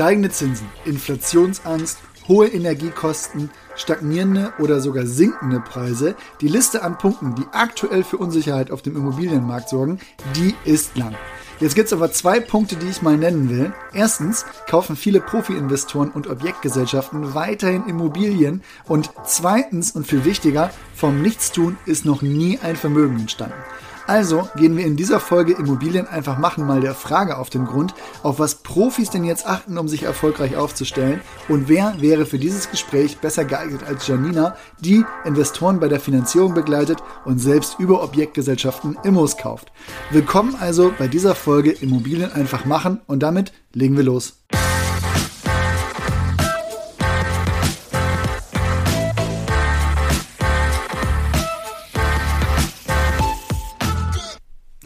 Steigende Zinsen, Inflationsangst, hohe Energiekosten, stagnierende oder sogar sinkende Preise, die Liste an Punkten, die aktuell für Unsicherheit auf dem Immobilienmarkt sorgen, die ist lang. Jetzt gibt es aber zwei Punkte, die ich mal nennen will. Erstens kaufen viele Profi-Investoren und Objektgesellschaften weiterhin Immobilien und zweitens und viel wichtiger, vom Nichtstun ist noch nie ein Vermögen entstanden. Also gehen wir in dieser Folge Immobilien einfach machen mal der Frage auf den Grund, auf was Profis denn jetzt achten, um sich erfolgreich aufzustellen und wer wäre für dieses Gespräch besser geeignet als Janina, die Investoren bei der Finanzierung begleitet und selbst über Objektgesellschaften Immos kauft. Willkommen also bei dieser Folge Immobilien einfach machen und damit legen wir los.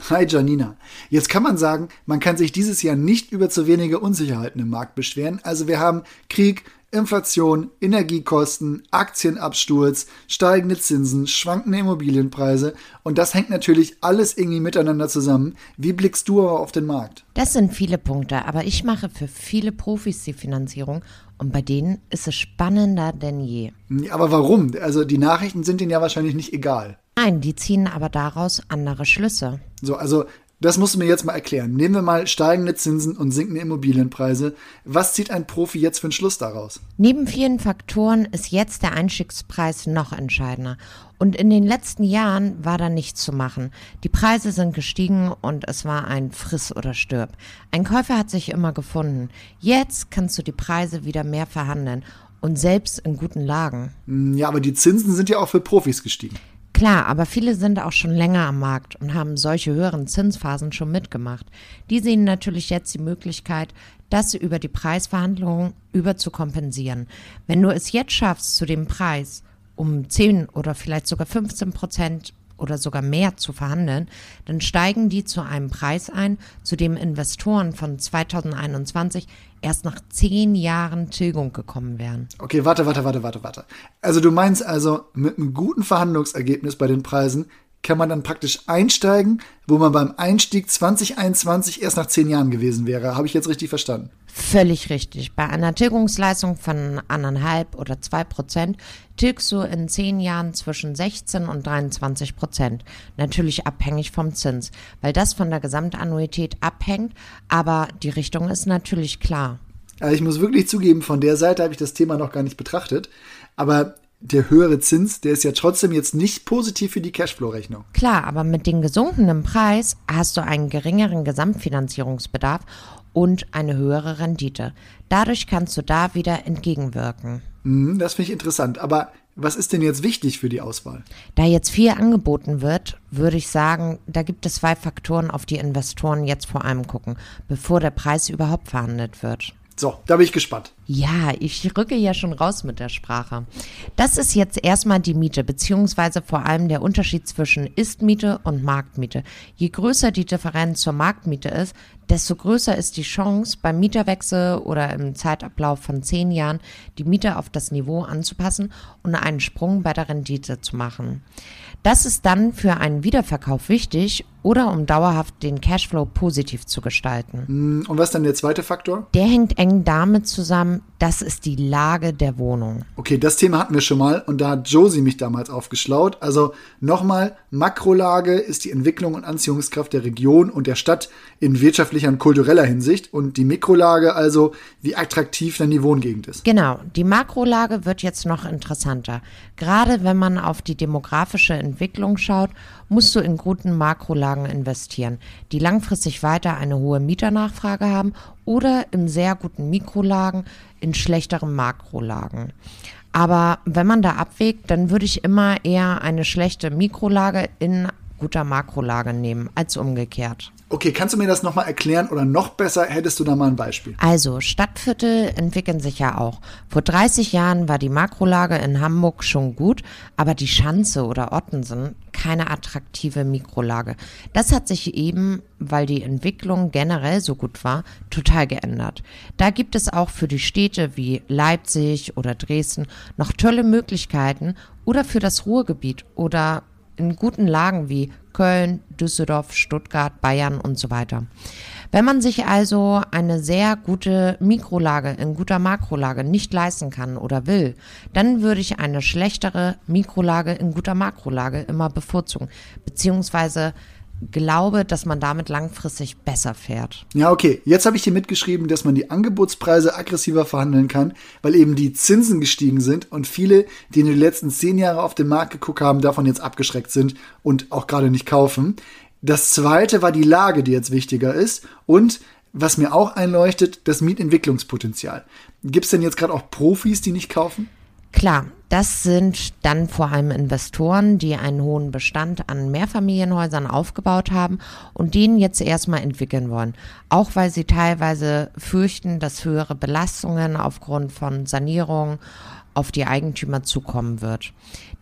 Hi Janina. Jetzt kann man sagen, man kann sich dieses Jahr nicht über zu wenige Unsicherheiten im Markt beschweren. Also wir haben Krieg, Inflation, Energiekosten, Aktienabsturz, steigende Zinsen, schwankende Immobilienpreise und das hängt natürlich alles irgendwie miteinander zusammen. Wie blickst du aber auf den Markt? Das sind viele Punkte, aber ich mache für viele Profis die Finanzierung und bei denen ist es spannender denn je. Aber warum? Also die Nachrichten sind ihnen ja wahrscheinlich nicht egal. Nein, die ziehen aber daraus andere Schlüsse. So, also das musst du mir jetzt mal erklären. Nehmen wir mal steigende Zinsen und sinkende Immobilienpreise. Was zieht ein Profi jetzt für einen Schluss daraus? Neben vielen Faktoren ist jetzt der Einstiegspreis noch entscheidender. Und in den letzten Jahren war da nichts zu machen. Die Preise sind gestiegen und es war ein Friss oder Stirb. Ein Käufer hat sich immer gefunden. Jetzt kannst du die Preise wieder mehr verhandeln und selbst in guten Lagen. Ja, aber die Zinsen sind ja auch für Profis gestiegen. Klar, aber viele sind auch schon länger am Markt und haben solche höheren Zinsphasen schon mitgemacht. Die sehen natürlich jetzt die Möglichkeit, das über die Preisverhandlungen überzukompensieren. Wenn du es jetzt schaffst, zu dem Preis um 10 oder vielleicht sogar 15 Prozent oder sogar mehr zu verhandeln, dann steigen die zu einem Preis ein, zu dem Investoren von 2021 erst nach zehn Jahren Tilgung gekommen wären. Okay, warte, warte, warte, warte, warte. Also du meinst also, mit einem guten Verhandlungsergebnis bei den Preisen kann man dann praktisch einsteigen, wo man beim Einstieg 2021 erst nach zehn Jahren gewesen wäre. Habe ich jetzt richtig verstanden? Völlig richtig. Bei einer Tilgungsleistung von anderthalb oder zwei Prozent tilgst du in zehn Jahren zwischen 16 und 23 Prozent. Natürlich abhängig vom Zins, weil das von der Gesamtannuität abhängt, aber die Richtung ist natürlich klar. Also ich muss wirklich zugeben, von der Seite habe ich das Thema noch gar nicht betrachtet. Aber der höhere Zins, der ist ja trotzdem jetzt nicht positiv für die Cashflow-Rechnung. Klar, aber mit dem gesunkenen Preis hast du einen geringeren Gesamtfinanzierungsbedarf und eine höhere Rendite. Dadurch kannst du da wieder entgegenwirken. Mhm, das finde ich interessant. Aber was ist denn jetzt wichtig für die Auswahl? Da jetzt viel angeboten wird, würde ich sagen, da gibt es zwei Faktoren, auf die Investoren jetzt vor allem gucken, bevor der Preis überhaupt verhandelt wird. So, da bin ich gespannt. Ja, ich rücke ja schon raus mit der Sprache. Das ist jetzt erstmal die Miete, beziehungsweise vor allem der Unterschied zwischen Ist-Miete und Marktmiete. Je größer die Differenz zur Marktmiete ist, desto größer ist die Chance, beim Mieterwechsel oder im Zeitablauf von zehn Jahren die Miete auf das Niveau anzupassen und einen Sprung bei der Rendite zu machen. Das ist dann für einen Wiederverkauf wichtig oder um dauerhaft den Cashflow positiv zu gestalten. Hm, und was ist dann der zweite Faktor? Der hängt eng damit zusammen, das ist die Lage der Wohnung. Okay, das Thema hatten wir schon mal und da hat Josie mich damals aufgeschlaut. Also nochmal, Makrolage ist die Entwicklung und Anziehungskraft der Region und der Stadt in wirtschaftlicher und kultureller Hinsicht und die Mikrolage also, wie attraktiv dann die Wohngegend ist. Genau, die Makrolage wird jetzt noch interessanter. Gerade wenn man auf die demografische Entwicklung schaut musst du in guten Makrolagen investieren, die langfristig weiter eine hohe Mieternachfrage haben oder in sehr guten Mikrolagen in schlechteren Makrolagen. Aber wenn man da abwägt, dann würde ich immer eher eine schlechte Mikrolage in guter Makrolage nehmen als umgekehrt. Okay, kannst du mir das nochmal erklären oder noch besser hättest du da mal ein Beispiel? Also, Stadtviertel entwickeln sich ja auch. Vor 30 Jahren war die Makrolage in Hamburg schon gut, aber die Schanze oder Ottensen keine attraktive Mikrolage. Das hat sich eben, weil die Entwicklung generell so gut war, total geändert. Da gibt es auch für die Städte wie Leipzig oder Dresden noch tolle Möglichkeiten oder für das Ruhrgebiet oder in guten Lagen wie Köln, Düsseldorf, Stuttgart, Bayern und so weiter. Wenn man sich also eine sehr gute Mikrolage in guter Makrolage nicht leisten kann oder will, dann würde ich eine schlechtere Mikrolage in guter Makrolage immer bevorzugen, beziehungsweise glaube, dass man damit langfristig besser fährt. Ja, okay. Jetzt habe ich hier mitgeschrieben, dass man die Angebotspreise aggressiver verhandeln kann, weil eben die Zinsen gestiegen sind und viele, die in den letzten zehn Jahren auf den Markt geguckt haben, davon jetzt abgeschreckt sind und auch gerade nicht kaufen. Das zweite war die Lage, die jetzt wichtiger ist und was mir auch einleuchtet, das Mietentwicklungspotenzial. Gibt es denn jetzt gerade auch Profis, die nicht kaufen? Klar, das sind dann vor allem Investoren, die einen hohen Bestand an Mehrfamilienhäusern aufgebaut haben und den jetzt erstmal entwickeln wollen. Auch weil sie teilweise fürchten, dass höhere Belastungen aufgrund von Sanierung auf die Eigentümer zukommen wird.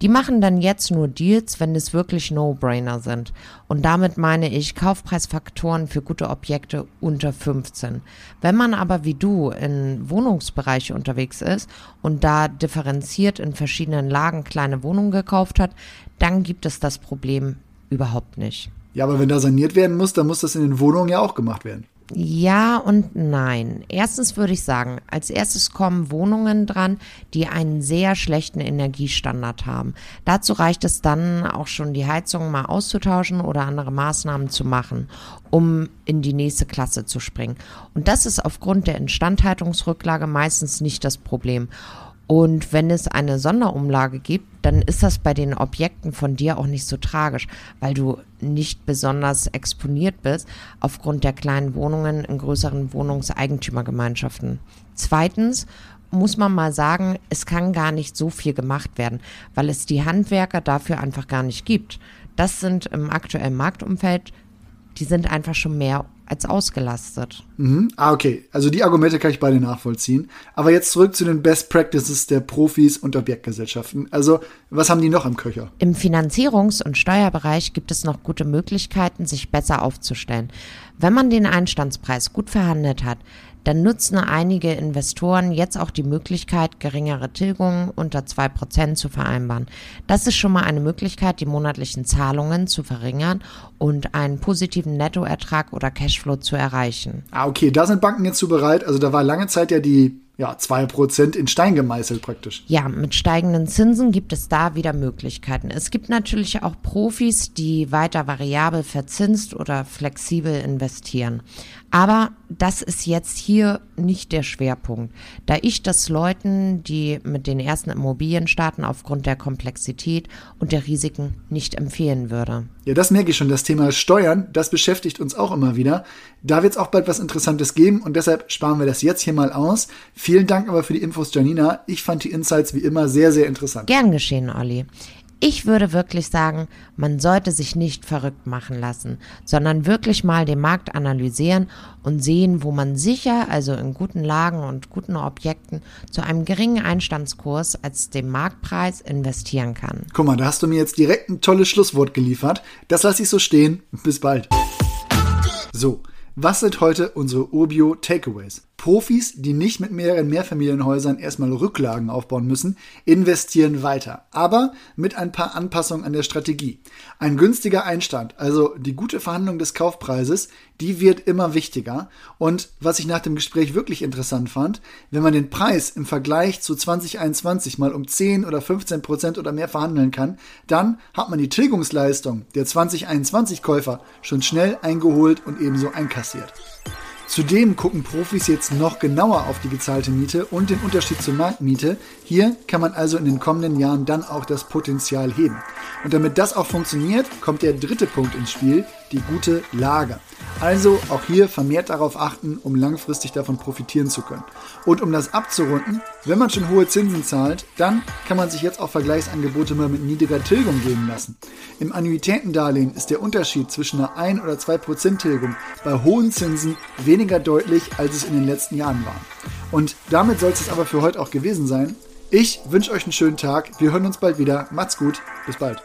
Die machen dann jetzt nur Deals, wenn es wirklich No-Brainer sind. Und damit meine ich Kaufpreisfaktoren für gute Objekte unter 15. Wenn man aber wie du in Wohnungsbereiche unterwegs ist und da differenziert in verschiedenen Lagen kleine Wohnungen gekauft hat, dann gibt es das Problem überhaupt nicht. Ja, aber wenn da saniert werden muss, dann muss das in den Wohnungen ja auch gemacht werden. Ja und nein. Erstens würde ich sagen, als erstes kommen Wohnungen dran, die einen sehr schlechten Energiestandard haben. Dazu reicht es dann auch schon, die Heizung mal auszutauschen oder andere Maßnahmen zu machen, um in die nächste Klasse zu springen. Und das ist aufgrund der Instandhaltungsrücklage meistens nicht das Problem. Und wenn es eine Sonderumlage gibt, dann ist das bei den Objekten von dir auch nicht so tragisch, weil du nicht besonders exponiert bist aufgrund der kleinen Wohnungen in größeren Wohnungseigentümergemeinschaften. Zweitens muss man mal sagen, es kann gar nicht so viel gemacht werden, weil es die Handwerker dafür einfach gar nicht gibt. Das sind im aktuellen Marktumfeld, die sind einfach schon mehr als ausgelastet. Mhm. Ah, okay. Also die Argumente kann ich beide nachvollziehen. Aber jetzt zurück zu den Best Practices der Profis und Objektgesellschaften. Also, was haben die noch im Köcher? Im Finanzierungs- und Steuerbereich gibt es noch gute Möglichkeiten, sich besser aufzustellen. Wenn man den Einstandspreis gut verhandelt hat, dann nutzen einige Investoren jetzt auch die Möglichkeit, geringere Tilgungen unter zwei Prozent zu vereinbaren. Das ist schon mal eine Möglichkeit, die monatlichen Zahlungen zu verringern und einen positiven Nettoertrag oder Cashflow zu erreichen. Ah, okay, da sind Banken jetzt zu bereit. Also da war lange Zeit ja die ja, 2% in Stein gemeißelt praktisch. Ja, mit steigenden Zinsen gibt es da wieder Möglichkeiten. Es gibt natürlich auch Profis, die weiter variabel verzinst oder flexibel investieren. Aber das ist jetzt hier nicht der Schwerpunkt, da ich das Leuten, die mit den ersten Immobilien starten, aufgrund der Komplexität und der Risiken nicht empfehlen würde. Ja, das merke ich schon. Das Thema Steuern, das beschäftigt uns auch immer wieder. Da wird es auch bald was Interessantes geben und deshalb sparen wir das jetzt hier mal aus. Vielen Dank aber für die Infos, Janina. Ich fand die Insights wie immer sehr, sehr interessant. Gern geschehen, Olli. Ich würde wirklich sagen, man sollte sich nicht verrückt machen lassen, sondern wirklich mal den Markt analysieren und sehen, wo man sicher, also in guten Lagen und guten Objekten, zu einem geringen Einstandskurs als dem Marktpreis investieren kann. Guck mal, da hast du mir jetzt direkt ein tolles Schlusswort geliefert. Das lasse ich so stehen. Bis bald. So, was sind heute unsere Urbio Takeaways? Profis, die nicht mit mehreren Mehrfamilienhäusern erstmal Rücklagen aufbauen müssen, investieren weiter, aber mit ein paar Anpassungen an der Strategie. Ein günstiger Einstand, also die gute Verhandlung des Kaufpreises, die wird immer wichtiger. Und was ich nach dem Gespräch wirklich interessant fand, wenn man den Preis im Vergleich zu 2021 mal um 10 oder 15 Prozent oder mehr verhandeln kann, dann hat man die Tilgungsleistung der 2021 Käufer schon schnell eingeholt und ebenso einkassiert. Zudem gucken Profis jetzt noch genauer auf die gezahlte Miete und den Unterschied zur Marktmiete. Hier kann man also in den kommenden Jahren dann auch das Potenzial heben. Und damit das auch funktioniert, kommt der dritte Punkt ins Spiel, die gute Lage. Also auch hier vermehrt darauf achten, um langfristig davon profitieren zu können. Und um das abzurunden, wenn man schon hohe Zinsen zahlt, dann kann man sich jetzt auch Vergleichsangebote mal mit niedriger Tilgung geben lassen. Im Annuitätendarlehen ist der Unterschied zwischen einer 1 oder 2% Tilgung bei hohen Zinsen weniger deutlich, als es in den letzten Jahren war. Und damit soll es aber für heute auch gewesen sein. Ich wünsche euch einen schönen Tag. Wir hören uns bald wieder. Macht's gut. Bis bald.